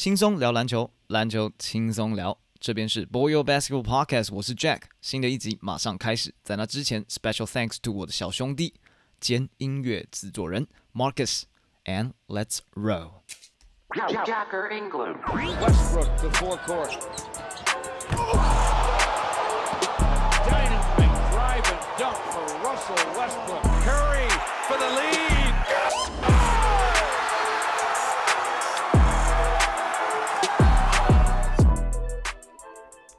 轻松聊篮球，篮球轻松聊。这边是 Boyo Basketball Podcast，我是 Jack。新的一集马上开始，在那之前，Special Thanks to 我的小兄弟兼音乐制作人 Marcus，and Let's roll。Jacker England. Westbrook forecourt. Dynamite drive and dunk for Russell Westbrook. Curry for the lead.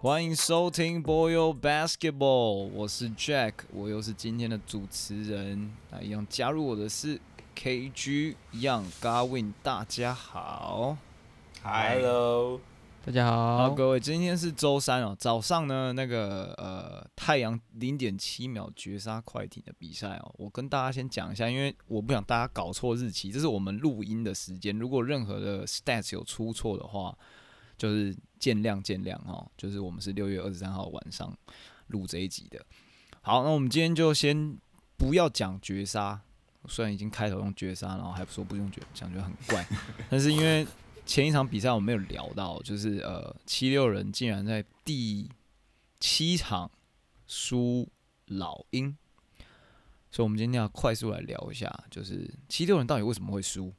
欢迎收听 Boyo Basketball，我是 Jack，我又是今天的主持人。那一样加入我的是 KG Young Garwin，大家好。Hello，大家好，好，各位，今天是周三哦，早上呢，那个呃太阳零点七秒绝杀快艇的比赛哦，我跟大家先讲一下，因为我不想大家搞错日期，这是我们录音的时间，如果任何的 stats 有出错的话，就是见谅见谅哦，就是我们是六月二十三号晚上录这一集的。好，那我们今天就先不要讲绝杀，虽然已经开头用绝杀，然后还说不用绝，讲觉得很怪，但是因为前一场比赛我没有聊到，就是呃七六人竟然在第七场输老鹰，所以我们今天要快速来聊一下，就是七六人到底为什么会输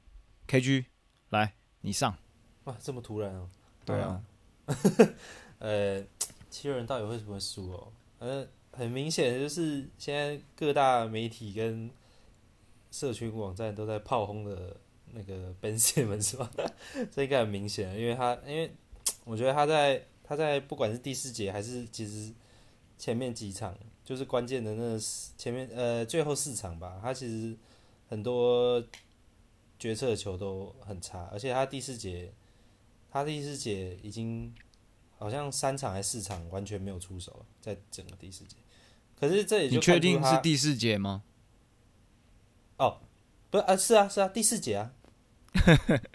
？KG 来，你上。哇，这么突然哦、对啊，呃，七六人到底为什么会输哦？呃，很明显就是现在各大媒体跟社群网站都在炮轰的那个 Ben Simmons 吧，这应该很明显，因为他因为我觉得他在他在不管是第四节还是其实前面几场，就是关键的那前面呃最后四场吧，他其实很多决策球都很差，而且他第四节他第四节已经好像三场还是四场完全没有出手，在整个第四节。可是这也就你确定是第四节吗？哦，不是啊，是啊是啊，第四节啊，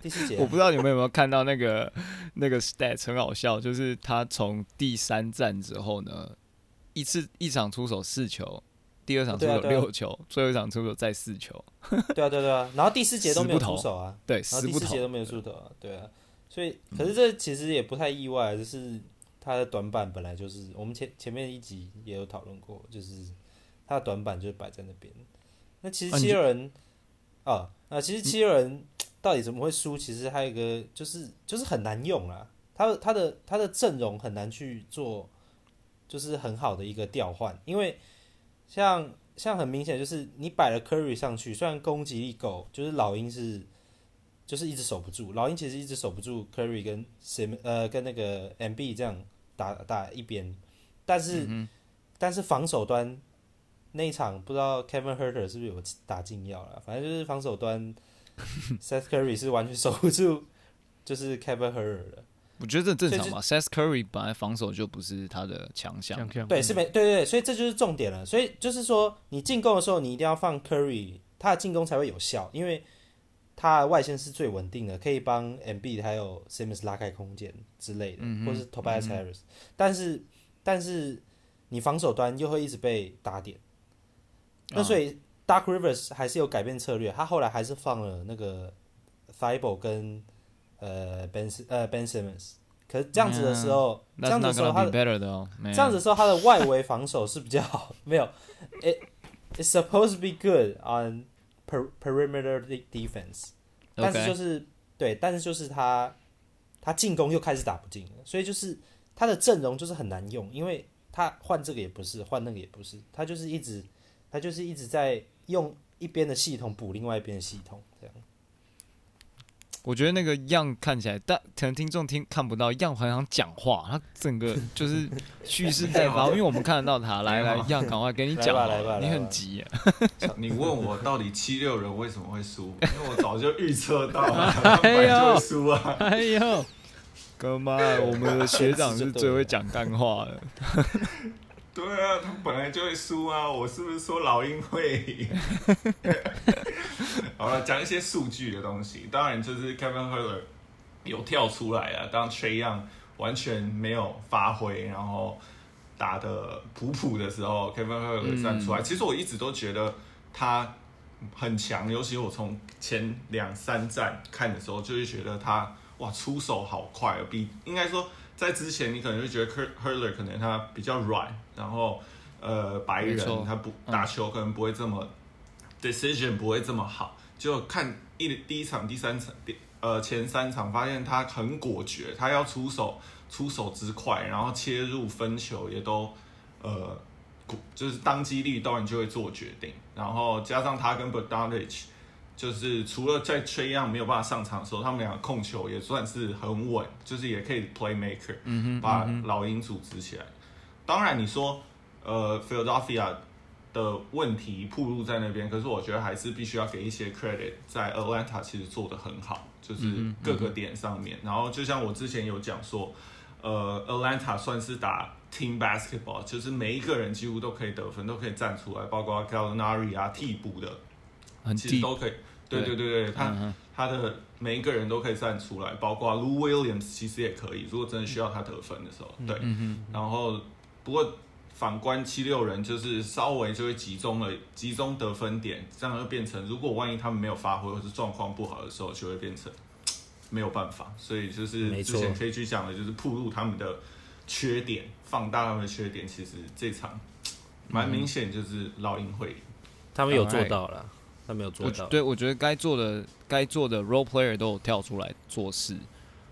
第四节啊、我不知道你们有没有看到那个那个 stats 很好笑，就是他从第三战之后呢，一次一场出手四球，第二场出手六球，最后一场出手再四球，对啊对啊对啊，然后第四节都没有出手啊，对，然后第。四节都没有出手啊，对啊，所以可是这其实也不太意外，就是他的短板本来就是我们前前面一集也有讨论过，就是他的短板就是摆在那边。那其实七六人啊啊，其实七六人到底怎么会输？其实还有一个就是就是很难用啊，他的他的他的阵容很难去做，就是很好的一个调换，因为像像很明显就是你摆了 Curry 上去，虽然攻击力够，就是老鹰是就是一直守不住，老鹰其实一直守不住 Curry 跟 Sim 呃跟那个 MB 这样打打一边，但是、嗯但是防守端那一场不知道 Kevin Herter 是不是有打禁药了，反正就是防守端 Seth Curry 是完全守不住，就是 Kevin Herter 的。我觉得这正常嘛。Seth Curry 本来防守就不是他的强项对，是没对对对，所以这就是重点了。所以就是说，你进攻的时候，你一定要放 Curry，他的进攻才会有效，因为他的外线是最稳定的，可以帮 MB 还有 Simmons 拉开空间之类的，或是 Tobias Harris、但是但是你防守端又会一直被打点，那所以 Dark Rivers 还是有改变策略，他后来还是放了那个 Thibault 跟呃 Ben 呃 Ben Simmons，可是这样子的时候，这那样子的时候他。这样子的时候，他的外围防守是比较好，没有，it it's supposed to be good on per perimeter de- defense，但是就是对，但是就是他他进攻又开始打不进了，所以就是他的阵容就是很难用，因为他换这个也不是，换那个也不是，他就是一直他就是一直在用一边的系统补另外一边的系统，这样。我觉得那个样看起来，但可能听众听看不到，样很想讲话，他整个就是蓄势待发，因为我们看得到他。来来，样赶快给你讲你很急耶。你问我到底七六人为什么会输？因为我早就预测到了，他输啊。哎呦，哥妈，我们的学长是最会讲干话的。对啊，他本来就会输啊！我是不是说老鹰会赢？好了，讲一些数据的东西。当然，就是 Kevin Herter 有跳出来啊，当 Trey Young 完全没有发挥，然后打的普普的时候，Kevin Herter 站出来。其实我一直都觉得他很强，尤其我从前两三站看的时候，就是觉得他哇出手好快哦，比应该说在之前你可能就觉得 Hurler 可能他比较软，然后呃白人他不嗯。打球可能不会这么 decision 不会这么好，就看一第一场、第三场、第呃前三场发现他很果决，他要出手出手之快，然后切入分球也都呃就是当机立断就会做决定，然后加上他跟 b o d a n i c 就是除了在 Trey Young 没有办法上场的时候，他们俩控球也算是很稳，就是也可以 playmaker，嗯哼，把老鹰组织起来。当然，你说呃 Philadelphia 的问题铺露在那边，可是我觉得还是必须要给一些 credit，在 Atlanta 其实做得很好，就是各个点上面。然后就像我之前有讲说，呃，Atlanta 算是打 team basketball，就是每一个人几乎都可以得分，都可以站出来，包括 Gallinari 啊替补的，很其实都可以。对对对对，他嗯他的每一个人都可以站出来，包括 Lou Williams 其实也可以，如果真的需要他得分的时候，对。嗯然后不过反观七六人，就是稍微就会集中了，集中得分点，这样就变成，如果万一他们没有发挥或是状况不好的时候，就会变成没有办法。所以就是之前 KG 讲的，就是暴露他们的缺点，放大他们的缺点。其实这场 蛮明显，就是老鹰会赢。他们有做到了，他没有做到。我对我觉得该做的该做的 role player 都有跳出来做事，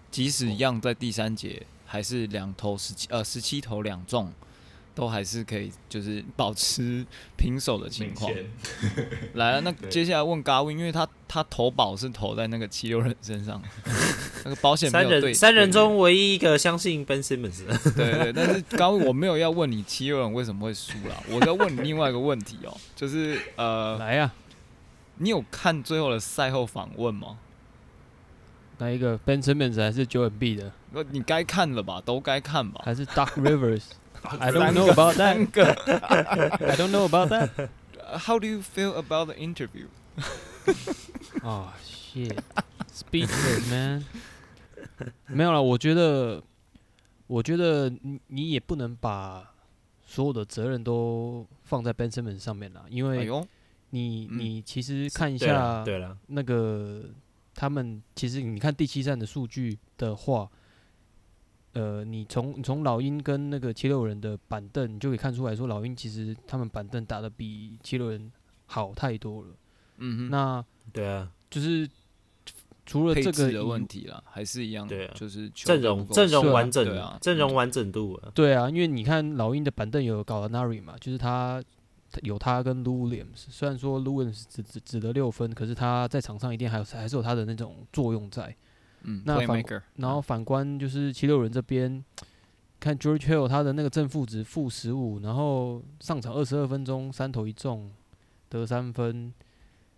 即使一样在第三节还是两投十七呃十七投两中，都还是可以就是 保持平手的情况。来了，那 接下来问 Gavin，因为他他投保是投在那个七六人身上，那个保险没三有对人三人中唯一一个相信 Ben Simmons 的。对对，但是刚刚我没有要问你七六人为什么会输啦，我在问你另外一个问题哦，就是呃，来呀、你有看最后的赛后访问吗？哪一个 Ben Simmons 还是 Joel B 的，呃你该看了吧，都该看吧。还是 Doc Rivers？I don't know about that. 个 I don't know about that. Uh, How do you feel about the interview？哦、shit, speechless man. 没有了，我觉得，我觉得你你也不能把所有的责任都放在 Ben Simmons 上面了，因为你你其实看一，下对了，那个他们其实你看第七站的数据的话，呃，你从从老鹰跟那个七六人的板凳，你就可以看出来说，老鹰其实他们板凳打的比七六人好太多了。嗯哼，那对啊，就是除了这个的问题啦，还是一样，对啊就是阵容阵容完整对啊，阵容完整度啊，对啊，因为你看老鹰的板凳有搞 a n a r i 嘛，就是他有他跟 Lou Williams，虽然说 Lou Williams 只只只得六分，可是他在场上一定还有还是有他的那种作用在。嗯那反然后反观就是七六人这边，看 George Hill 他的那个正负值负十五，然后上场二十二分钟三投一中，得三分，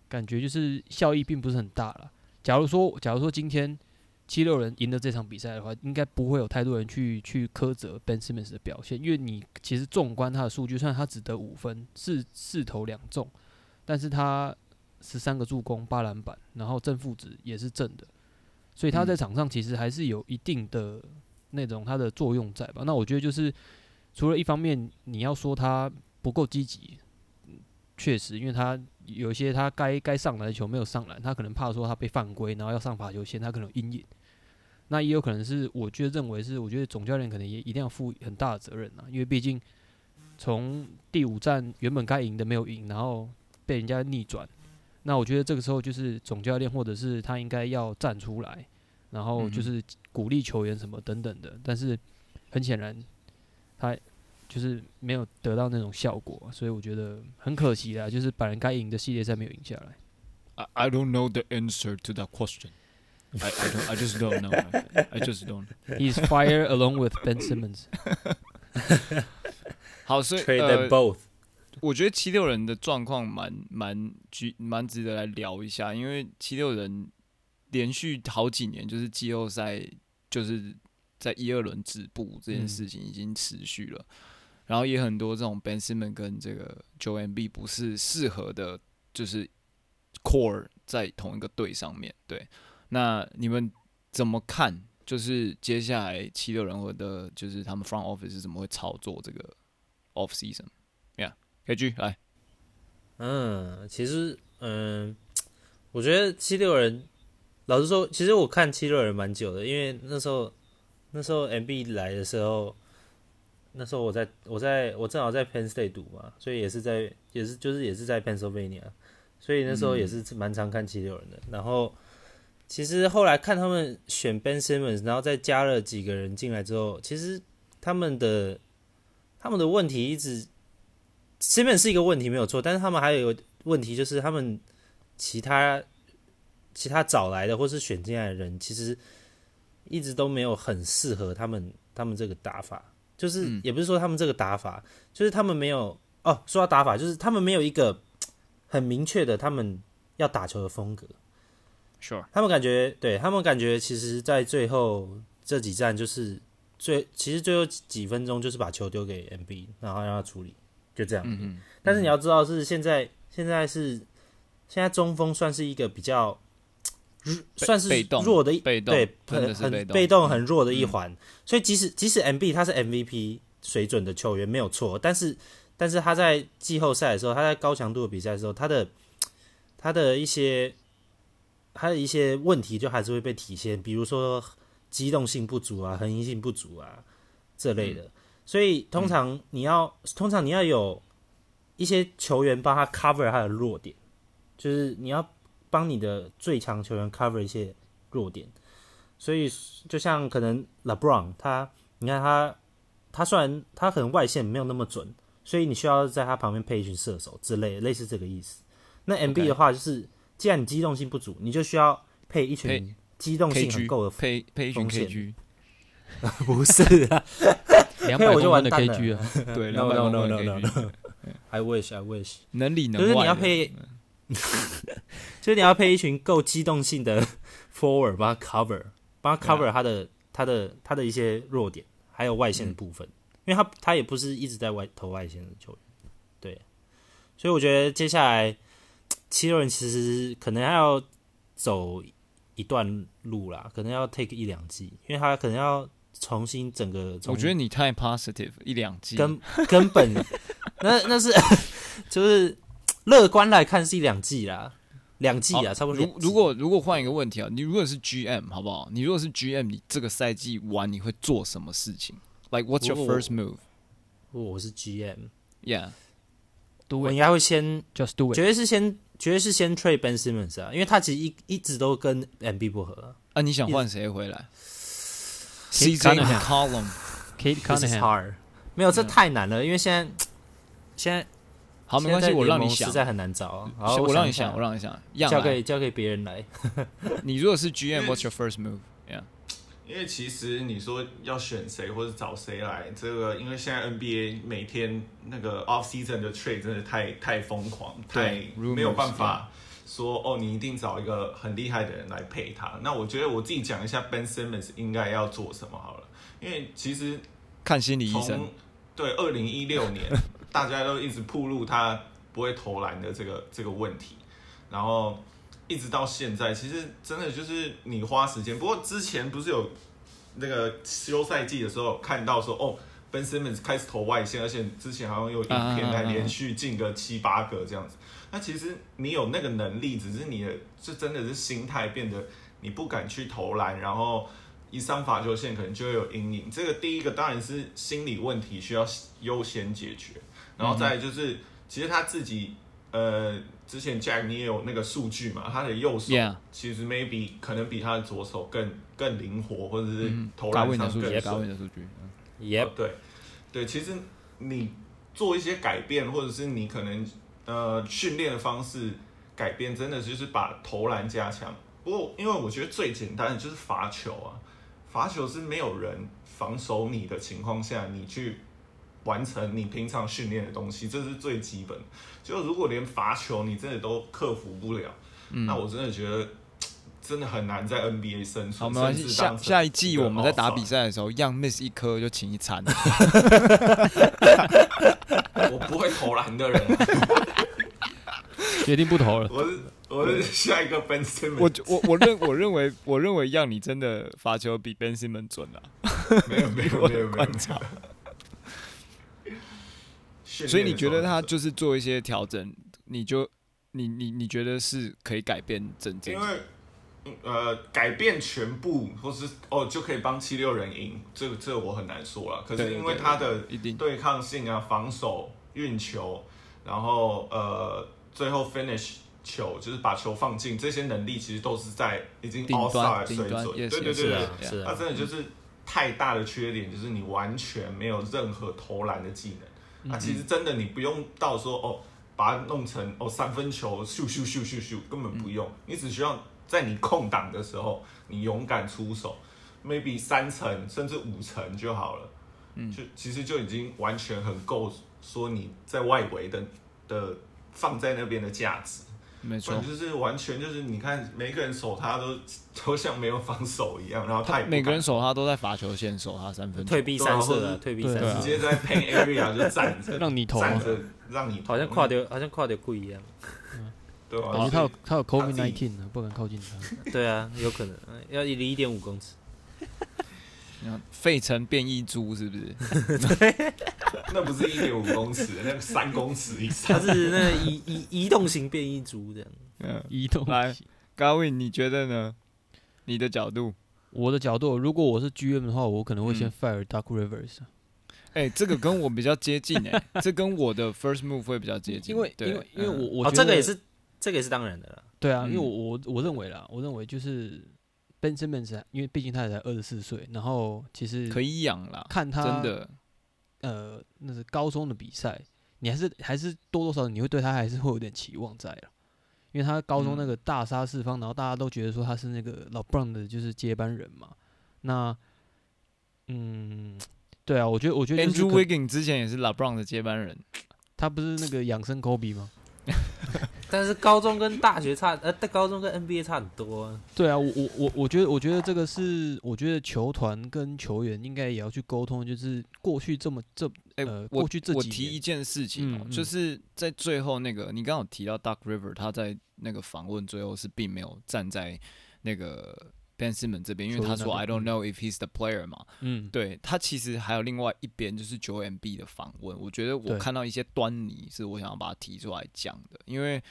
感觉就是效益并不是很大了。假如说假如说今天七六人赢得这场比赛的话，应该不会有太多人去去苛责 Ben Simmons 的表现，因为你其实纵观他的数据，虽然他只得五分，四四投两中，但是他十三个助攻八篮板，然后正负值也是正的。所以他在场上其实还是有一定的那种他的作用在吧。那我觉得就是除了一方面你要说他不够积极，确实，因为他有些他该该上篮的球没有上篮，他可能怕说他被犯规，然后要上罚球线，他可能有阴影。那也有可能是，我觉得认为是，我觉得总教练可能也一定要负很大的责任啊，因为毕竟从第五站原本该赢的没有赢，然后被人家逆转，那我觉得这个时候就是总教练或者是他应该要站出来，然后就是鼓励球员什么等等的。但是很显然，他就是没有得到那种效果，所以我觉得很可惜啦，就是把人该赢的系列赛没有赢下来。I I don't know the answer to that question. I I don't I just don't know. I, I just don't. He is fired along with Ben Simmons。好，所以 trade 呃 them，both。我觉得七六人的状况蛮蛮值蛮值得来聊一下，因为七六人连续好几年就是季后赛就是在一二轮止步这件嗯事情已经持续了，然后也很多这种 Ben Simmons 跟这个 Joe M B 不是适合的，就是 core 在同一个队上面。对，那你们怎么看？就是接下来七六人或的，就是他们 front office 怎么会操作这个 off season？Yeah，KG 来，嗯，其实嗯，我觉得七六人老实说，其实我看七六人蛮久的，因为那时候那时候 MB 来的时候，那时候我在我在我正好在 Penn State 读嘛，所以也是在也是就是也是在 Pennsylvania，所以那时候也是蛮常看七六人的。然后其实后来看他们选 Ben Simmons，然后再加了几个人进来之后，其实他们的他们的问题一直 Simmons 是一个问题没有错，但是他们还有一个问题就是他们其他其他找来的或是选进来的人，其实一直都没有很适合他们他们这个打法。就是嗯也不是说他们这个打法，就是他们没有哦，说到打法，就是他们没有一个很明确的他们要打球的风格。Sure，他们感觉，对他们感觉，其实，在最后这几站就是最，其实最后几分钟就是把球丢给 MB，然后让他处理，就这样。嗯嗯，但是你要知道，是现在现在是现在中锋算是一个比较 算是被动弱的一被动对，很很被动被动很弱的一环。所以即使即使 MB 他是 MVP 水准的球员没有错，但是但是他在季后赛的时候，他在高强度的比赛的时候，他的他的一些他的一些问题就还是会被体现，比如说机动性不足啊、恒移性不足啊这类的。所以通常你要、通常你要有一些球员帮他 cover 他的弱点，就是你要帮你的最强球员 cover 一些弱点。所以就像可能 LeBron 他，你看他他虽然他可能外线没有那么准，所以你需要在他旁边配一群射手之类的，类似这个意思。那 MB 的话就是既然你机动性不足，你就需要配一群机动性很够的。配配一群 KG，不是啊。两百我就公分的完蛋了。KG 啊，对，，no 200 no 公 no 分 no 的 no KG no，I wish I wish，能里能就是，你要配，就是你要配一群够机动性的 forward 帮他 cover，帮他 cover 他的、他的他的一些弱点，还有外线的部分，因为他他也不是一直在外投外线的球员，对，所以我觉得接下来七六人其实可能还要走一段路啦，可能要 take 一两季，因为他可能要重新整个我觉得你太 positive，一两季根根本那那是就是乐观来看是一两季啦，两季啊，差不多。如如果如果换一个问题啊，你如果是 GM 好不好？你如果是 GM，你这个赛季完你会做什么事情？Like what's your first move? 我我是 GM，Yeah，do 我 it 应该会先 just do 绝 it。对是先绝对是先 trade Ben Simmons 啊，因为他其实一一直都跟 M B 不合啊。你想换谁回来？C J McCollum，Kate Cunningham，没有，这太难了，因为现在现在好没关系，我让你想，实在很难找。好，我让你想，我让你想，交给交给别人来。你如果是 G M，What's your first move？Yeah。因为其实你说要选谁或者找谁来，这个因为现在 NBA 每天那个 off season 的 trade 真的太太疯狂，太没有办法说哦，你一定找一个很厉害的人来配他。那我觉得我自己讲一下 Ben Simmons 应该要做什么好了，因为其实看心理医生从。对二零一六年，大家都一直铺路他不会投篮的这个这个问题，然后一直到现在，其实真的就是你花时间。不过之前不是有那个休赛季的时候看到说，哦，Ben Simmons 开始投外线，而且之前好像有影片来连续进个七八个这样子。那其实你有那个能力，只是你的这真的是心态变得你不敢去投篮，然后一上罚球线可能就会有阴影。这个第一个当然是心理问题需要优先解决，然后再就是、其实他自己呃之前 Jack 你也有那个数据嘛，他的右手其实 maybe 可能比他的左手更更灵活，或者是嗯投篮上更顺高位。的数据。嗯 Yep，哦对，对，其实你做一些改变，或者是你可能呃训练的方式改变，真的就是把投篮加强。不过，因为我觉得最简单的就是罚球啊，罚球是没有人防守你的情况下，你去完成你平常训练的东西，这是最基本的。就如果连罚球你真的都克服不了，那我真的觉得。真的很难在 NBA 生存。好，没关系。下下一季我们在打比赛的时候，让 miss 一颗就请一餐。我不会投篮的人，决定不投了。我是我是下一个 Ben Simmons。我我我认我认为我认为让你真的罚球比 Ben Simmons 准啊。没有没有没有。所以你觉得他就是做一些调整，你就你你你觉得是可以改变整这因为呃改变全部，或是哦就可以帮七六人赢，这个这个我很难说了。可是因为他的对抗性啊、防守、运球，然后呃最后 finish 球，就是把球放进，这些能力其实都是在已经顶 all 端 star 水准。对对对是啊他，真的就是太大的缺点，就是你完全没有任何投篮的技能。啊，其实真的你不用到说哦，把它弄成哦三分球咻咻咻咻咻，根本不用，你只需要在你空档的时候，你勇敢出手，maybe 三层甚至五层就好了。嗯，就其实就已经完全很够说你在外围的的放在那边的价值。没错，就是完全就是你看每个人守他都都像没有防守一样，然后他每个人守他都在罚球线守他三分退，避三舍的，啊退避三舍直，接在 paint area 就站着，让你投啊站着让你投好像跨掉，好像跨掉不一样。对吧？感觉他有他有他 COVID nineteen 呢，不敢靠近他。对啊，有可能要离一点五公尺。你看费城变异株是不是？那不是一点五公尺，那个三公尺以它。是那移移移动型变异株这样。嗯，移动来高 win 你觉得呢？你的角度？我的角度，如果我是 GM 的话，我可能会先嗯 fire Duck Rivers，哎、这个跟我比较接近哎、这跟我的 first move 会比较接近，因为对因为因为我我觉得这个也是，这个也是当然的啦。对啊，因为嗯我我我认为啦，我认为就是 Ben Simmons，啊因为毕竟他也才二十四岁，然后其实可以养啦，看他真的，呃那是高中的比赛，你还是还是多多少少你会对他还是会有点期望在了，因为他高中那嗯个大杀四方，然后大家都觉得说他是那个老 Brown 的就是接班人嘛，那嗯。对啊，我觉得，我觉得 Andrew Wiggins 之前也是 LeBron 的接班人，他不是那个养生 Kobe 吗？但是高中跟大学差，呃，高中跟 NBA 差很多啊。对啊，我我我我觉得，我觉得这个是，我觉得球团跟球员应该也要去沟通，就是过去这么这哎、过去这几年。我提一件事情哦、嗯嗯。就是在最后那个，你刚刚有提到 Duck River，他在那个访问最后是并没有站在那个 Ben Simmons 这边，因为他说 I don't know if he's the player 嘛，嗯。对他其实还有另外一边就是九 MB 的访问，我觉得我看到一些端倪，是我想要把它提出来讲的，因为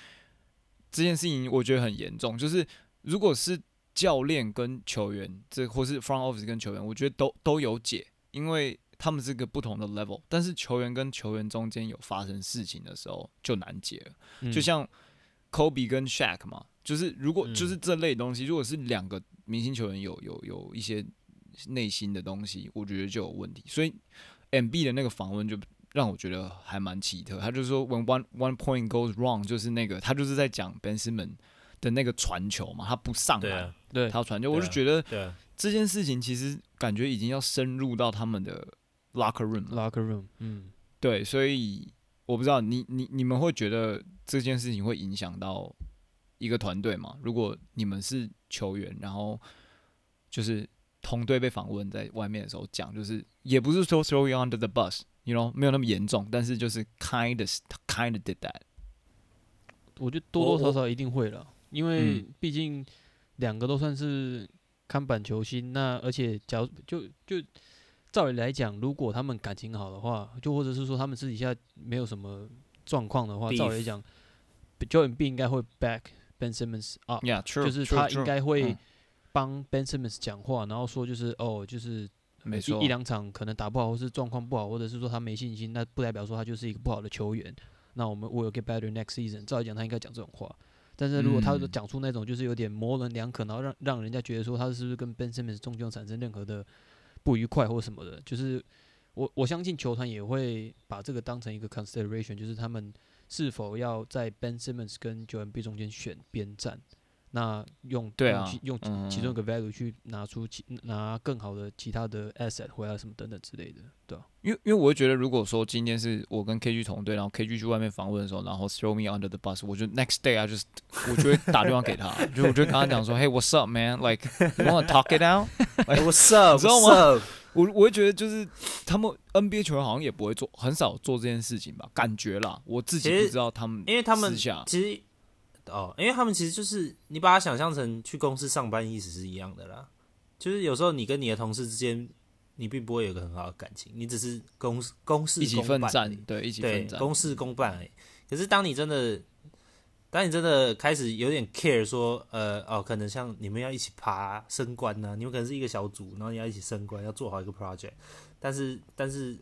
这件事情我觉得很严重，就是如果是教练跟球员，这或是 front office 跟球员，我觉得都都有解，因为他们是个不同的 level，但是球员跟球员中间有发生事情的时候就难解了，嗯就像 Kobe 跟 Shaq 嘛，就是如果嗯就是这类东西，如果是两个明星球员有有有一些内心的东西，我觉得就有问题。所以 M B 的那个访问就让我觉得还蛮奇特，他就说 When one one point goes wrong，就是那个他就是在讲 Ben Simmons 的那个传球嘛，他不上来，对啊，他要传球，啊我就觉得这件事情其实感觉已经要深入到他们的 locker room，locker room，嗯，对，所以我不知道你你你们会觉得这件事情会影响到一个团队吗？如果你们是球员，然后就是同队被访问在外面的时候讲，就是也不是说 throw you under the bus，you know 没有那么严重，但是就是 kind of kind of did that。我觉得多多少少一定会了，因为嗯。毕竟两个都算是看板球星，那而且假如就就照理来讲，如果他们感情好的话，就或者是说他们私底下没有什么状况的话，Beef。照理来讲，Joel B 应该会 back Ben Simmons up，Yeah, true，就是他应该会嗯。帮 Ben Simmons 讲话，然后说就是哦，就是没错一一两场可能打不好，或是状况不好，或者是说他没信心，那不代表说他就是一个不好的球员。那我们 will get better next season。照理讲，他应该讲这种话。但是如果他嗯讲出那种就是有点模棱两可，然后让让人家觉得说他是不是跟 Ben Simmons 中间有产生任何的不愉快或什么的，就是我我相信球团也会把这个当成一个 consideration，就是他们是否要在 Ben Simmons 跟 Joel B 中间选边站。那用对啊用其中一个 value 去拿出其拿更好的其他的 asset 回来什么等等之类的，对吧、因为因为我会觉得，如果说今天是我跟 KG 同队，然后 KG 去外面访问的时候，然后 throw me under the bus，我就 next day 啊，就是我就会打电话给他，就我就跟他讲说，Hey what's up man like you wanna talk it out？哎，What's up？你知道吗 What's up？我我会觉得就是他们 NBA 球员好像也不会做，很少做这件事情吧，感觉啦，我自己不知道他们，因为他们私下其实哦，因为他们其实就是你把它想象成去公司上班意思是一样的啦。就是有时候你跟你的同事之间，你并不会有个很好的感情，你只是公公事一起公办而奋战，对，一起对奋，战，公事公办而已。可是当你真的当你真的开始有点 care 说，呃，哦，可能像你们要一起爬升官呢、你们可能是一个小组，然后你要一起升官，要做好一个 project，但是但是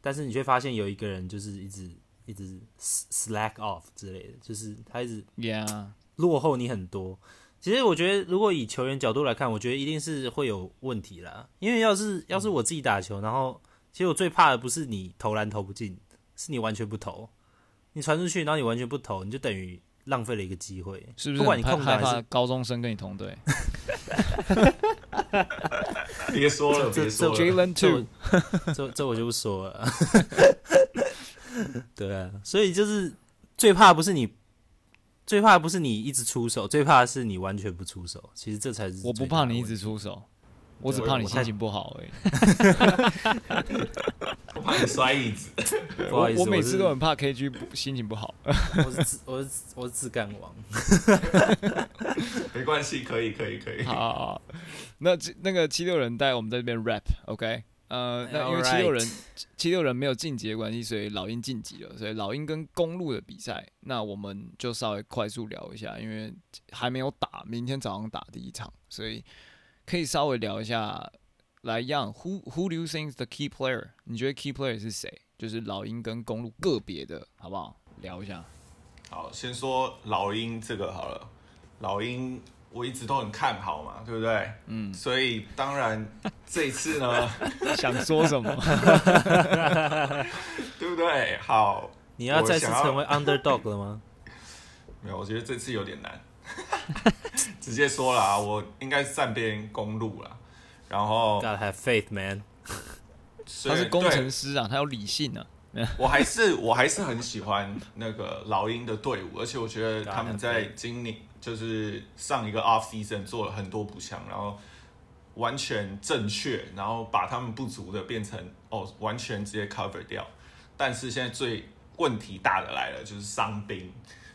但是你却发现有一个人就是一直一直 slack off 之类的，就是他一直 Yeah，落后你很多。其实我觉得，如果以球员角度来看，我觉得一定是会有问题啦。因为要是要是我自己打球，然后其实我最怕的不是你投篮投不进，是你完全不投。你传出去，然后你完全不投，你就等于浪费了一个机会。是不是不管你很害害空档还是高中生跟你同队 别说了，别说了。？Jalen 这 Two，这这我就不说了。对啊，所以就是最怕不是你，最怕不是你一直出手，最怕的是你完全不出手。其实这才是我不怕你一直出手，我只怕你心情不好而已。我怕你摔椅子。不好意思我我每次都很怕 KG 不心情不好。我是自我是我是自干王。没关系，可以，可以，可以。好好，好那那个七六人带我们在这边 rap，OK？、呃，那因为七六人七六人没有晋级的关系，所以老鹰晋级了。所以老鹰跟公路的比赛，那我们就稍微快速聊一下，因为还没有打，明天早上打第一场，所以可以稍微聊一下。来样，Who Who do you think is the key player？你觉得 key player 是谁？就是老鹰跟公路个别的，好不好？聊一下。好，先说老鹰这个好了。老鹰我一直都很看好嘛，对不对？嗯，所以当然这一次呢，想说什么？对不对？好，你要再次成为 underdog 了吗？没有，我觉得这次有点难。直接说了啊，我应该是站边公路了。然后 Gotta have faith, man。他是工程对师啊，他有理性啊。我还是我还是很喜欢那个老鹰的队伍，而且我觉得他们在今年就是上一个 off season 做了很多补强，然后完全正确，然后把他们不足的变成哦完全直接 cover 掉。但是现在最问题大的来了，就是伤兵。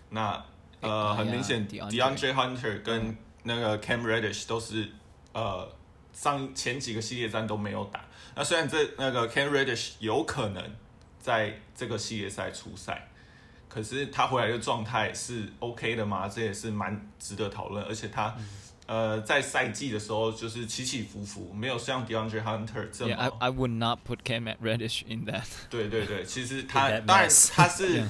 那呃，很明显 DeAndre，DeAndre Hunter 跟那个 Cam Reddish 都是呃上前几个系列战都没有打。那虽然这那个 Cam Reddish 有可能在这个系列赛出赛，可是他回来的状态是 OK 的吗？这也是蛮值得讨论。而且他、呃在赛季的时候就是起起伏伏，没有像 DeAndre Hunter 这么 Yeah, I I would not put Cam Reddish in that. 对对对，其实他当然 他是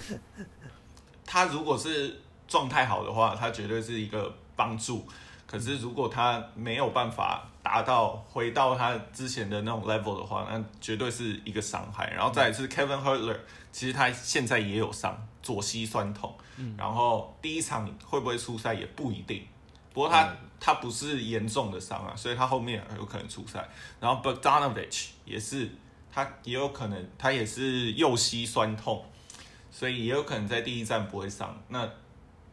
他如果是状态好的话，他绝对是一个帮助。可是如果他没有办法达到回到他之前的那种 level 的话，那绝对是一个伤害。然后再来是 Kevin Hertler，其实他现在也有伤，左膝酸痛。然后第一场会不会出赛也不一定。不过他、他不是严重的伤啊，所以他后面有可能出赛。然后 Bogdanovich 也是，他也有可能他也是右膝酸痛，所以也有可能在第一站不会上。那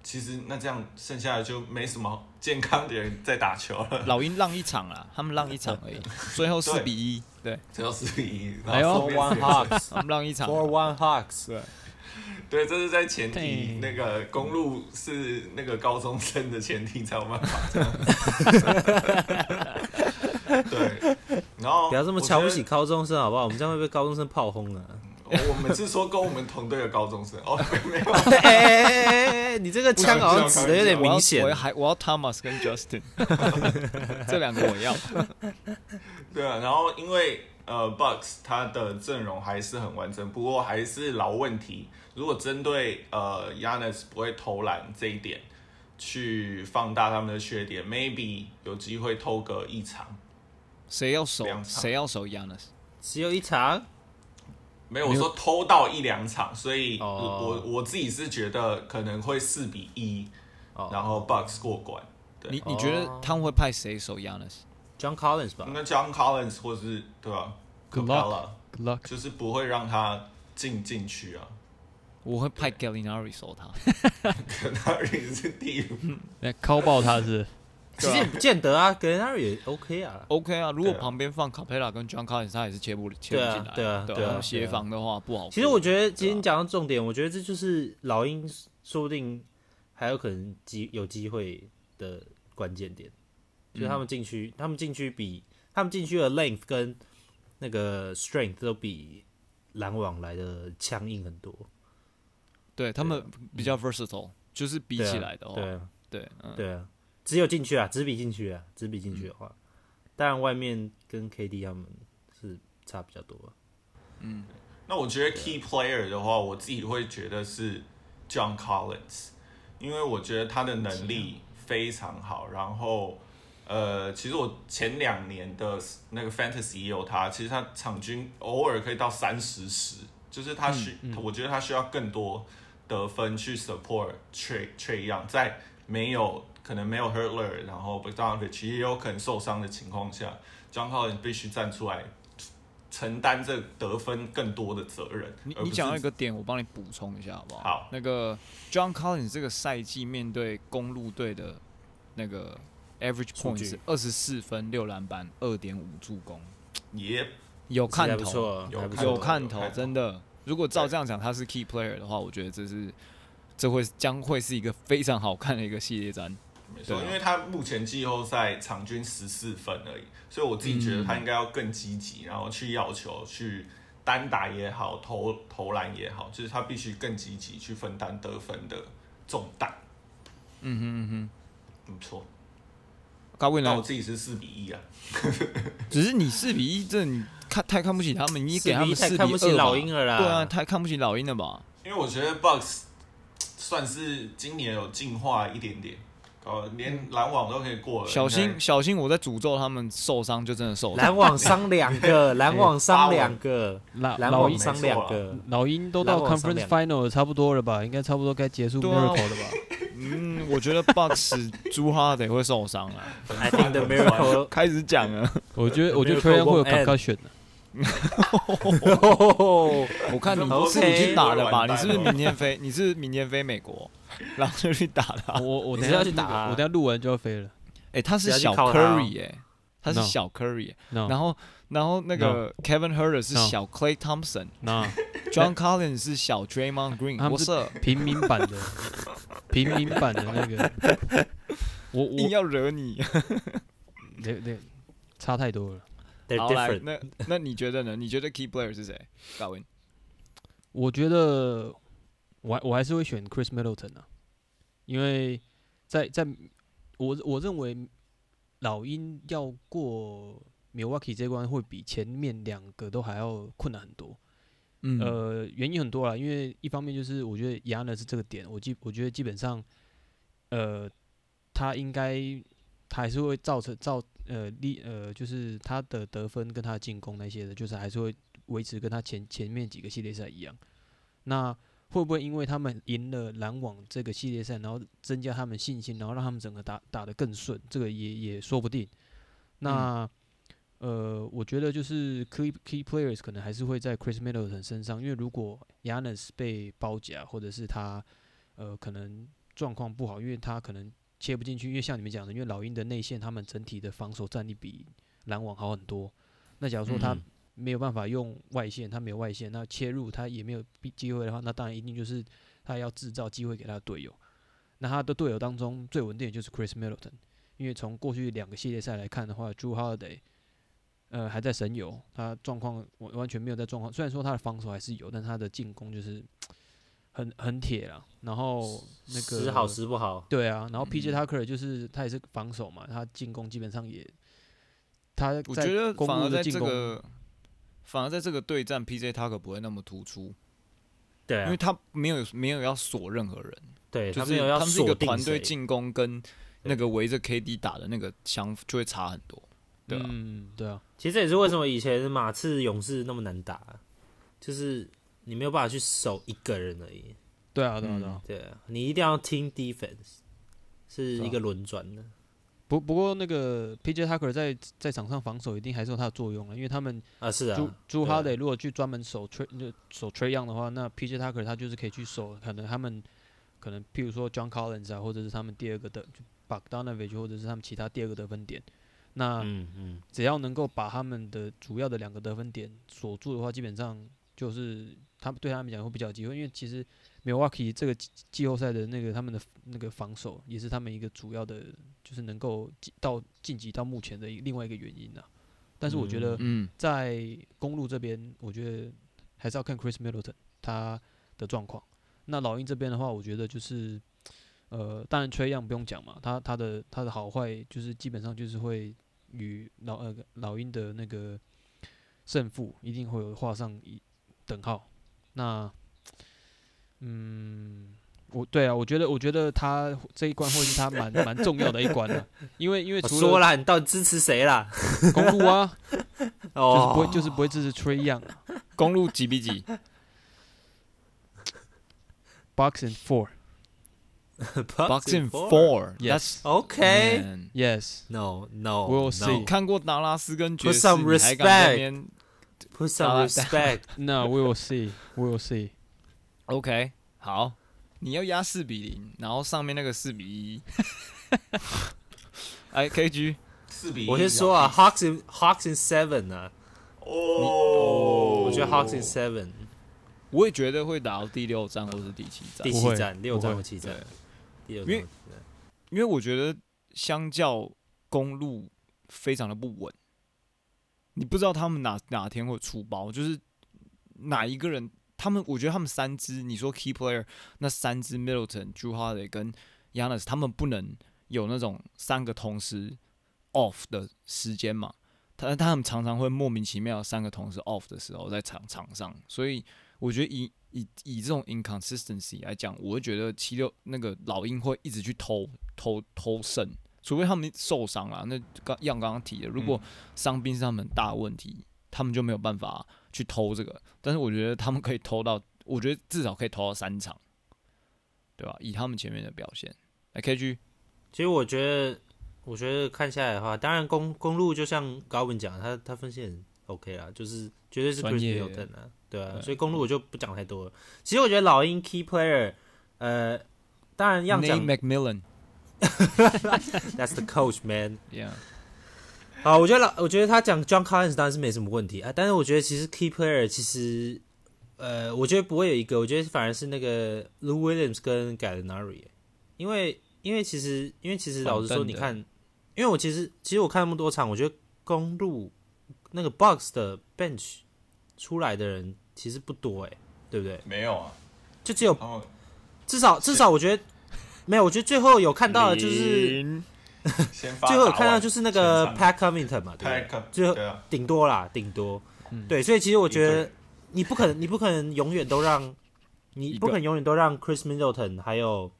其实那这样剩下的就没什么健康的人在打球了，老鹰让一场啦，他们让一场而已，最后四比一，对，最后四比一。然后 for one Hawks, 他们让一场。for one Hawks。对，对，这是在前对提，那个公路是那个高中生的前提才有办法这样。对，然后不要这么瞧不起高中生好不好？我们这样会被高中生炮轰啊！我我们是说跟我们同队的高中生哦，没有，哎哎哎哎，你这个枪好像指的有点明显我要。还我要 Thomas 跟 Justin，这两个我要。对啊，然后因为呃，Bucks 他的阵容还是很完整，不过还是老问题。如果针对呃 Yanis 不会投篮这一点去放大他们的缺点，maybe 有机会偷个一场。谁要守两场谁要守 Yanis？只有一场，没有我说偷到一两场，所以哦我我自己是觉得可能会四比一，哦然后 Bucks 过关。对你你觉得他们会派谁守 Yanis？John Collins 吧应？该 John Collins 或是对吧 Good Capella Good luck。就是不会让他进进去啊。我会派 Gallinari 守他，，Gallinari 是第五，来敲爆他是其实也不见得啊 g l e n a r 也 OK 啊。OK 啊。如果旁边放 Capella 跟 John Collins，他也是切不切不进来。对啊对啊对他们协防的话不好。其实我觉得，其实对啊你讲到重点，我觉得这就是老鹰说不定还有可能机有机会的关键点，就是他们禁区，他们禁区比他们禁区的 length 跟那个 strength 都比篮网来的强硬很多。对他们比嗯较 versatile，就是比起来的话，对啊，对，嗯，对啊，只有进去啊，只比进去啊，只比进去的话，当然外面跟 KD 他们是差比较多啊。那我觉得 key player 的话，我自己会觉得是 John Collins，因为我觉得他的能力非常好。然后，呃，其实我前两年的那个 Fantasy 也有他，其实他场均偶尔可以到三十十，就是他需，我觉得他需要更多得分去 support Trey Trey Young，在没有可能没有 Hurtler，然后 Bogdanovich 也有可能受伤的情况下，John Collins 必须站出来。承担这得分更多的责任。你你讲到一个点，我帮你补充一下好不好？好那个 John Collins 这个赛季面对公路队的那个 average point 据是二十四分、六篮板、二点五助攻，也有看还不头，有还不错。有看头有看，头真的。如果照这样讲，他是 key player 的话，我觉得这是这会将会是一个非常好看的一个系列战。没错，因为他目前季后赛场均十四分而已，所以我自己觉得他应该要更积极，然后去要求去单打也好，投投篮也好，就是他必须更积极去分担得分的重担。嗯哼嗯哼，不错，高位呢？那我自己是四比一啊，只是你四比一，这你看太看不起他们，你给他们4比四比二吧老鹰了啦对啊，太看不起老鹰了吧？因为我觉得 Bucks 算是今年有进化一点点，呃，连篮网都可以过了。小心小心，我在诅咒他们受伤就真的受伤。篮网伤两个，篮网伤两个，老篮老鹰网伤两个。老鹰都到 Conference Final 了差不多了吧？应该差不多该结束对啊 Miracle 了吧？嗯，我觉得 Bucks 朱哈得会受伤啊，I think the miracle 开始讲了。我觉得我觉得 Trey Young 会有 concussion 的。我看你 OK 是你去打的吧？你是不是明天飞？你是明天飞美国，然后就去打的啊？我我等下去打啊我等下录完就要飞了。哎，他是小 Curry 哎，他是小 Curry，然后然后那个 Kevin Herter 是小 Clay Thompson，John Collins 是小 Draymond Green，他们是我是平民版的平民版的那个，我我硬要惹你。那那差太多了。They're 好来，different。那那你觉得呢？你觉得 Key Player 是谁？高文我觉得我还我还是会选 Chris Middleton 啊，因为在在我我认为老鹰要过 Milwaukee 这关会比前面两个都还要困难很多。嗯呃，原因很多啦，因为一方面就是我觉得亚呢是这个点，我基我觉得基本上，呃，他应该他还是会造成造呃力呃，就是他的得分跟他的进攻那些的，就是还是会维持跟他前前面几个系列赛一样。那会不会因为他们赢了篮网这个系列赛，然后增加他们信心，然后让他们整个打打得更顺？这个也也说不定。那、呃，我觉得就是 key key players 可能还是会在 Chris Middleton 身上，因为如果 Yanis 被包夹，或者是他呃可能状况不好，因为他可能切不进去，因为像你们讲的，因为老鹰的内线他们整体的防守战力比篮网好很多。那假如说他嗯没有办法用外线，他没有外线，那切入他也没有机机会的话，那当然一定就是他要制造机会给他的队友。那他的队友当中最稳定的就是 Chris Middleton，因为从过去两个系列赛来看的话，Drew Holiday 呃还在神游，他状况完完全没有在状况。虽然说他的防守还是有，但他的进攻就是很很铁啦。然后那个时好时不好，对啊，然后 PJ Tucker 就是他也是防守嘛，他进攻基本上也，他在我觉得反而在这个反而在这个对战，PJ Tucker 不会那么突出，对啊因为，他没有没有要锁任何人，对就是他没有要他们是一个锁定团队进攻跟那个围着 KD 打的那个相就会差很多，对啊，嗯，对啊，其实这也是为什么以前马刺勇士那么难打，就是你没有办法去守一个人而已。对啊，对啊，对啊。对啊，你一定要听 defense，是啊一个轮转的。不不过那个 PJ Tucker 在在场上防守一定还是有他的作用了，因为他们啊，是朱啊，朱对啊 h 如果去专门守 Trey 就守 Trey Young 的话，那 PJ Tucker 他就是可以去守，可能他们可能譬如说 John Collins 啊，或者是他们第二个的 Bogdanovich，或者是他们其他第二个得分点，那嗯嗯，只要能够把他们的主要的两个得分点锁住的话，基本上就是他们对他们讲会比较有机会，因为其实 Milwaukee 这个季季后赛的那个他们的那个防守也是他们一个主要的，就是能够到晋级到目前的另外一个原因呐、但是我觉得嗯，在公路这边，我觉得还是要看 Chris Middleton 他的状况。那老鹰这边的话，我觉得就是呃，当然吹样不用讲嘛，他他的他的好坏就是基本上就是会与老呃老鹰的那个胜负一定会有画上一等号。那嗯，我对啊，我觉得我觉得他这一关会是他蛮蛮重要的一关的，因为因为我除了说啦，你到底支持谁啦？公路啊，就是哦，不会就是不会支持吹样公路几比几？，box and four。Boxing Four，Yes，OK，Yes，No，No，We'll see. 看过达拉斯跟爵士，some 你还敢在那边 Put some respect. No, we will see. We will see. OK，好，你要压四比零，然后上面那个四比一。哎，KG，四比一。我先说啊，Hawks in Hawks in seven 啊，哦，我觉得 Hawks in seven 我也觉得会打到第六战或是第七战第，七战、六不会战或七战对，第六因为。因为我觉得相较公路非常的不稳，你不知道他们哪哪天会出包，就是哪一个人，他们我觉得他们三支，你说 key player 那三支 Middleton、Drew Holiday 跟 Yanis，他们不能有那种三个同时 off 的时间嘛，他他们常常会莫名其妙三个同时 off 的时候在场场上，所以我觉得以以以这种 inconsistency 来讲，我会觉得七六那个老鹰会一直去偷偷偷胜，除非他们受伤了。那刚样刚刚提的，如果伤病是他们大问题，他们就没有办法去偷这个。但是我觉得他们可以偷到，我觉得至少可以偷到三场，对吧？以他们前面的表现，来 KG 其实我觉得，我觉得看下来的话，当然公公路就像高文讲，他他分析很 OK 啦，就是绝对是专 Chris 业啊，对啊，对所以公路我就不讲太多了。其实我觉得老鹰 Key Player，呃，当然要讲 McMillan，That's the coach man。yeah，好，我觉得老，我觉得他讲 John Collins 当然是没什么问题啊，但是我觉得其实 Key Player 其实，呃，我觉得不会有一个，我觉得反而是那个 Lou Williams 跟 Gallinari，因为因为其实因为其实老实说，你看，因为我其实其实我看那么多场，我觉得公路那个 Box 的 bench 出来的人其实不多哎、对不对？没有啊，就只有至少至少我觉得没有，我觉得最后有看到的就是 最后有看到就是那个 Pat Covington 嘛，对最后顶多啦，顶多。嗯。对，所以其实我觉得你不可能，你不可能永远都让，你不可能永远都让 Chris Middleton 还有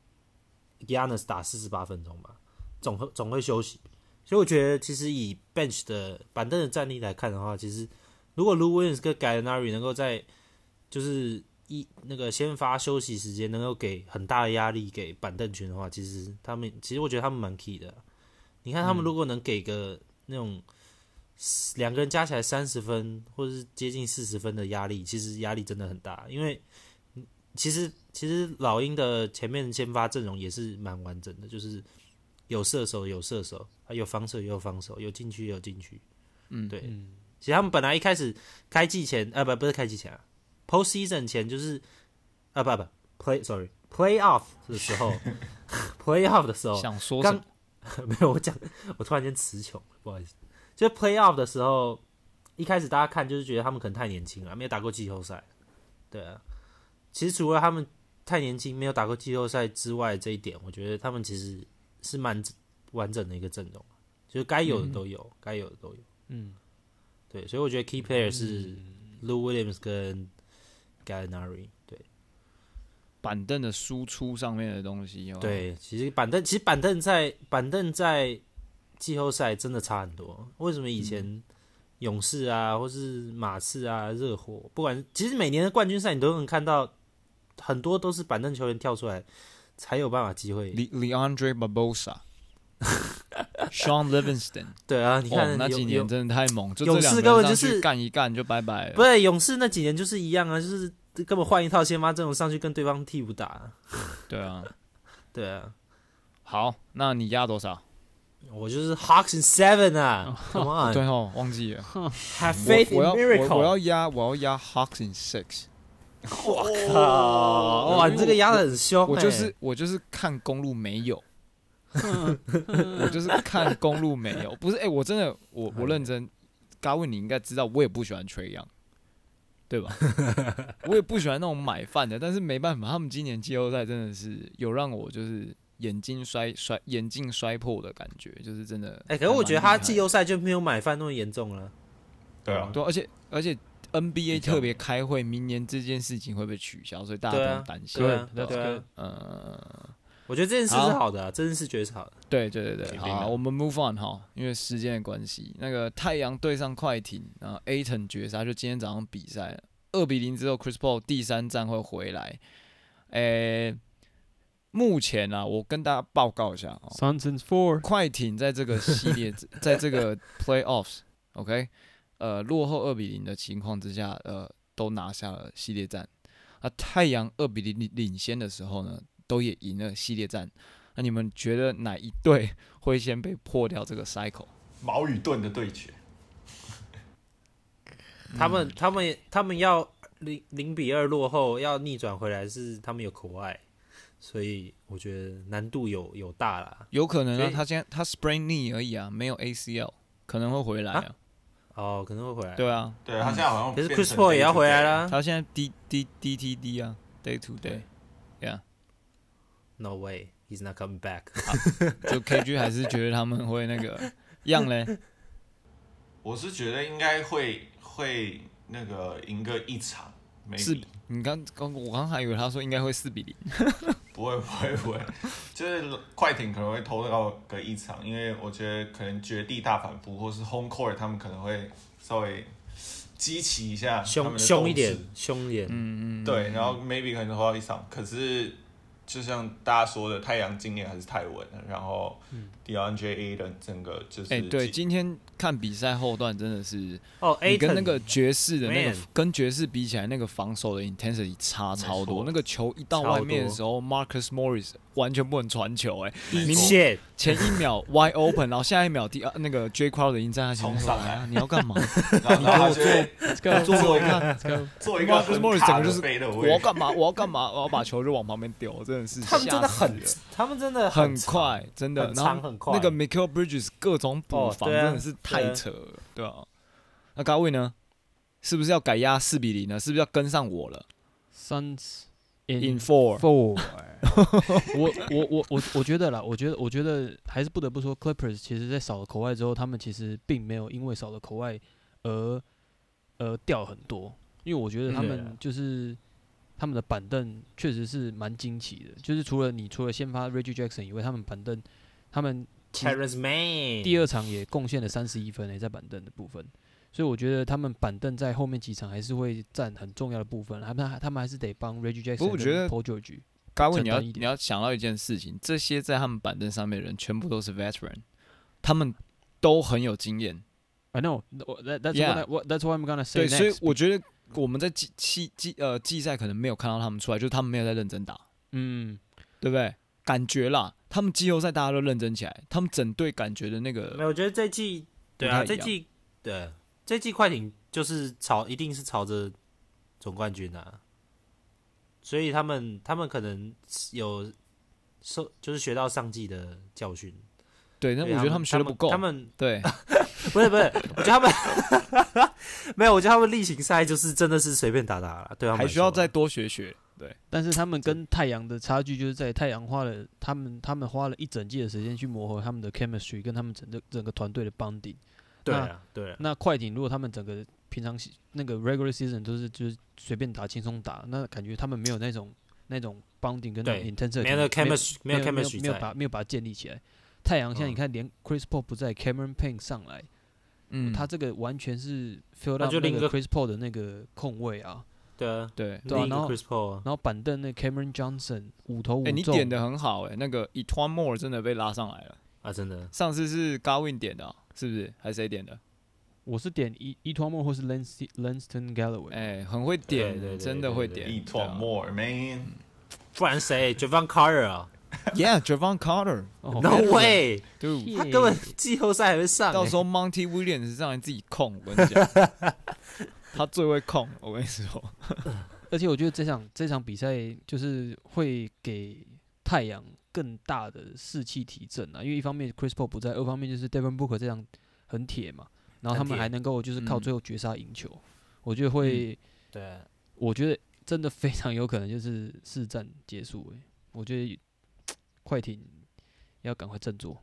Giannis 打四十八分钟吧，总会总会休息。所以我觉得，其实以 bench 的板凳的战力来看的话，其实如果 Lou Williams 跟 Gallinari 能够在就是一那个先发休息时间能够给很大的压力给板凳群的话，其实他们其实我觉得他们蛮 key 的。你看他们如果能给个那种两个人加起来三十分，或者是接近四十分的压力，其实压力真的很大。因为嗯其实其实老鹰的前面先发阵容也是蛮完整的，就是有射手有射手，还有防守也有防守，有禁区也有禁区。嗯对。嗯，其实他们本来一开始开季前，呃，不，不是开季前啊，post season 前就是，啊，不不，play sorry play off 的时候，play off 的时候，想说刚？没有我讲，我突然间词穷，不好意思。就 play off 的时候，一开始大家看就是觉得他们可能太年轻了，没有打过季后赛。对啊，其实除了他们太年轻，没有打过季后赛之外，这一点我觉得他们其实是蛮完整的一个阵容，就是该有的都有，该、有的都有。嗯，对，所以我觉得 key player 是 Lou Williams 跟 Gallinari。对板凳的输出上面的东西，哦，对，其实板凳其实板凳在板凳在季后赛真的差很多。为什么以前勇士啊，或是马刺啊、热火，不管其实每年的冠军赛你都能看到很多都是板凳球员跳出来才有办法机会。Le Leandre Barbosa。Sean Livingston，对啊，你看、哦，那几年真的太猛，就勇士根本就是干一干就拜拜了。不是勇士那几年就是一样啊，就是根本换一套先发阵容上去跟对方替补打。对啊，对啊，好，那你压多少？我就是 Hawks in seven 啊，Come on，对哦，忘记了。have faith 我要 miracle。我我要压我要压 Hawks in six。我靠！哇，你这个压的很凶、欸。我就是我就是看公路没有，我就是看公路没有，不是哎、我真的我我认真，高问你应该知道，我也不喜欢吹杨，对吧？我也不喜欢那种买饭的，但是没办法，他们今年季后赛真的是有让我就是眼睛摔摔眼镜摔破的感觉，就是真的。哎、可是我觉得他季后赛就没有买饭那么严重了。对啊，对，而且而且 NBA 特别开会，明年这件事情会被取消，所以大家不用担心。对啊对啊 that's，呃，我觉得这件事是好。好的、啊，这件事绝对是好的。对对对对，好，我们 move on 哈，因为时间的关系，那个太阳对上快艇，然后 A 腾绝杀，就今天早上比赛，二比零之后，Chris Paul 第三站会回来，诶、目前啊，我跟大家报告一下哦，Suns and Four，快艇在这个系列，在这个 playoffs，OK，、呃，落后二比零的情况之下，呃，都拿下了系列战。啊，太阳二比零领领先的时候呢，都也赢了系列战。那你们觉得哪一队会先被破掉这个 cycle？矛与盾的对决，他们他们他们要零零比二落后，要逆转回来是他们有口爱，所以我觉得难度有有大啦。有可能啊，他现在他 sprain knee 而已啊，没有 ACL，可能会回来啊。哦，可能会回来。对啊，对他现在好像可是变 Chris 成 Paul 也要回来 day 啦。他现在 D D DTD 啊，day to day，yeah，No way, he's not coming back. 就 KG 还是觉得他们会那个 样嘞。我是觉得应该会会那个赢个一场是，maybe 你刚刚我刚还以为他说应该会四比零，不会不会不会，就是快艇可能会偷到个一场，因为我觉得可能绝地大反扑或是 home court 他们可能会稍微激起一下凶凶一点，凶一点。嗯嗯，对，然后 maybe 可能偷到一场，可是就像大家说的，太阳今年还是太稳了，然后 DeAndre Ayton 整个就是哎、对，今天看比赛后段真的是，哦你跟那个爵士的那个跟爵士比起来，那个防守的 intensity 差超多。那个球一到外面的时候，Marcus Morris 完全不能传球、哎，一明切前一秒 wide open，然后下一秒第二那个 J Crowder 已经站在前面说冲上来啊，你要干嘛？然后然后他就会 Let's go，做给我看。做一个 Marcus Morris 卡整个就是我要干嘛？我要干嘛？我要把球就往旁边丢，真的是他们真的很他们真的很快，真的。很然后长很快那个 Michael Bridges 各种补防真的是太扯了，对啊。那高位呢？是不是要改压四比零呢？是不是要跟上我了 Suns？In in four，four，我我我我我觉得啦，我觉得我觉得还是不得不说，Clippers 其实在少了口外之后，他们其实并没有因为少了口外而呃掉很多，因为我觉得他嗯们就是他们的板凳确实是蛮惊奇的，就是除了你除了先发 Reggie Jackson 以外，他们板凳他们 Terrence Mann 第二场也贡献了三十一分诶、欸在板凳的部分，所以我觉得他们板凳在后面几场还是会占很重要的部分，他们他们还是得帮 Reggie Jackson 我觉得跟 Paul George。高位你要你要想到一件事情，这些在他们板凳上面的人全部都是 veteran，他们都很有经验。I know that that's Yeah. what, I, what that's what I'm gonna say 对，所以.我觉得我们在季季季呃季赛可能没有看到他们出来，就是他们没有在认真打，嗯，对不对？感觉啦，他们季后赛大家都认真起来，他们整队感觉的那个没有，我觉得这季对啊，这季对这季快艇就是朝一定是朝着总冠军啊，所以他们他们可能有受就是学到上季的教训。对，那我觉得他们学的不够，他们对，不是不是，我觉得他们 没有，我觉得他们例行赛就是真的是随便打打了，对他们还需要再多学学。对，但是他们跟太阳的差距就是在太阳花了他们他们花了一整季的时间去磨合他们的 chemistry 跟他们整个整个团队的 bonding。对啊对啊，那快艇如果他们整个平常那个 regular season 都是就是随便打轻松打，那感觉他们没有那种那种 bonding 跟那种 intensity，没有 chemistry 没有没有没 chemistry 有把没有把它建立起来。太阳现在嗯你看，连 Chris Paul 不在，Cameron Payne 上来，嗯，他这个完全是 fill 到那个 Chris Paul 的那个空位啊。对啊，对，然后 Chris Paul 啊然后板凳那 Cameron Johnson 五投五哎，你，点的很好，哎，那个 e t w a n More 真的被拉上来了。啊，真的上次是 Garwin 点的啊，是不是？还是谁点的？我是点伊伊托莫或是 Lance Lanston Galloway。哎，很会点真的会点。一对啊团 more man，不然谁 Javon Carter 啊 Yeah，Javon Carter，哦？No way，对，他根本季后赛还会上欸，到时候 Monty Williams 让你自己控，我跟你讲，他最会控，我跟你说。而且我觉得这场这场比赛就是会给太阳更大的士气提振啊，因为一方面 Chris Paul 不在，二方面就是 Devin Booker 这样很铁嘛，然后他们还能够就是靠嗯最后绝杀赢球，我觉得会，对啊，我觉得真的非常有可能就是四战结束诶、我觉得快艇要赶快振作。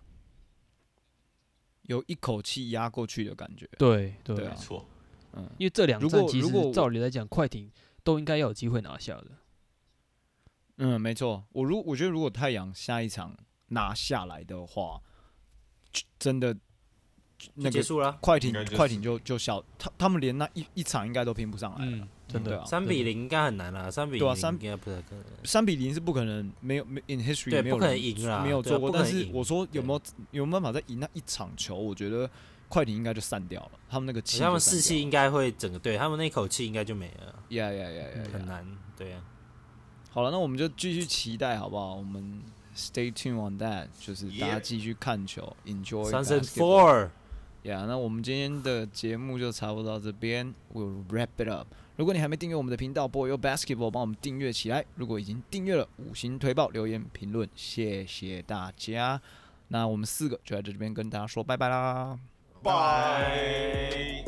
有一口气压过去的感觉。对对对啊没错，嗯，因为这两如站其果如果我实照理来讲，快艇都应该要有机会拿下的。嗯，没错。我如我觉得如果太阳下一场拿下来的话，真的那个结束了，快艇就是快艇就就小，他他们连那一一场应该都拼不上来了。嗯，真的三比零应该很难了，三比零应该不太可能。三比零是不可能，没有没 in history 对不可能没有人赢啦没有做过。但是我说有没有有没有办法再赢那一场球？我觉得快艇应该就散掉了，他们那个气他们士气应该会整个对他们那口气应该就没了，呀呀呀呀呀！很难。对啊，好了，那我们就继续期待好不好？我们 stay tuned on that，就是大家继续看球，enjoy 三胜 basketball four，呀那我们今天的节目就差不多到这边，We'll wrap it up。如果你还没订阅我们的频道 Boy Your Basketball，帮我们订阅起来。如果已经订阅了，五星推爆、留言评论，谢谢大家。那我们四个就在这边跟大家说拜拜啦。拜。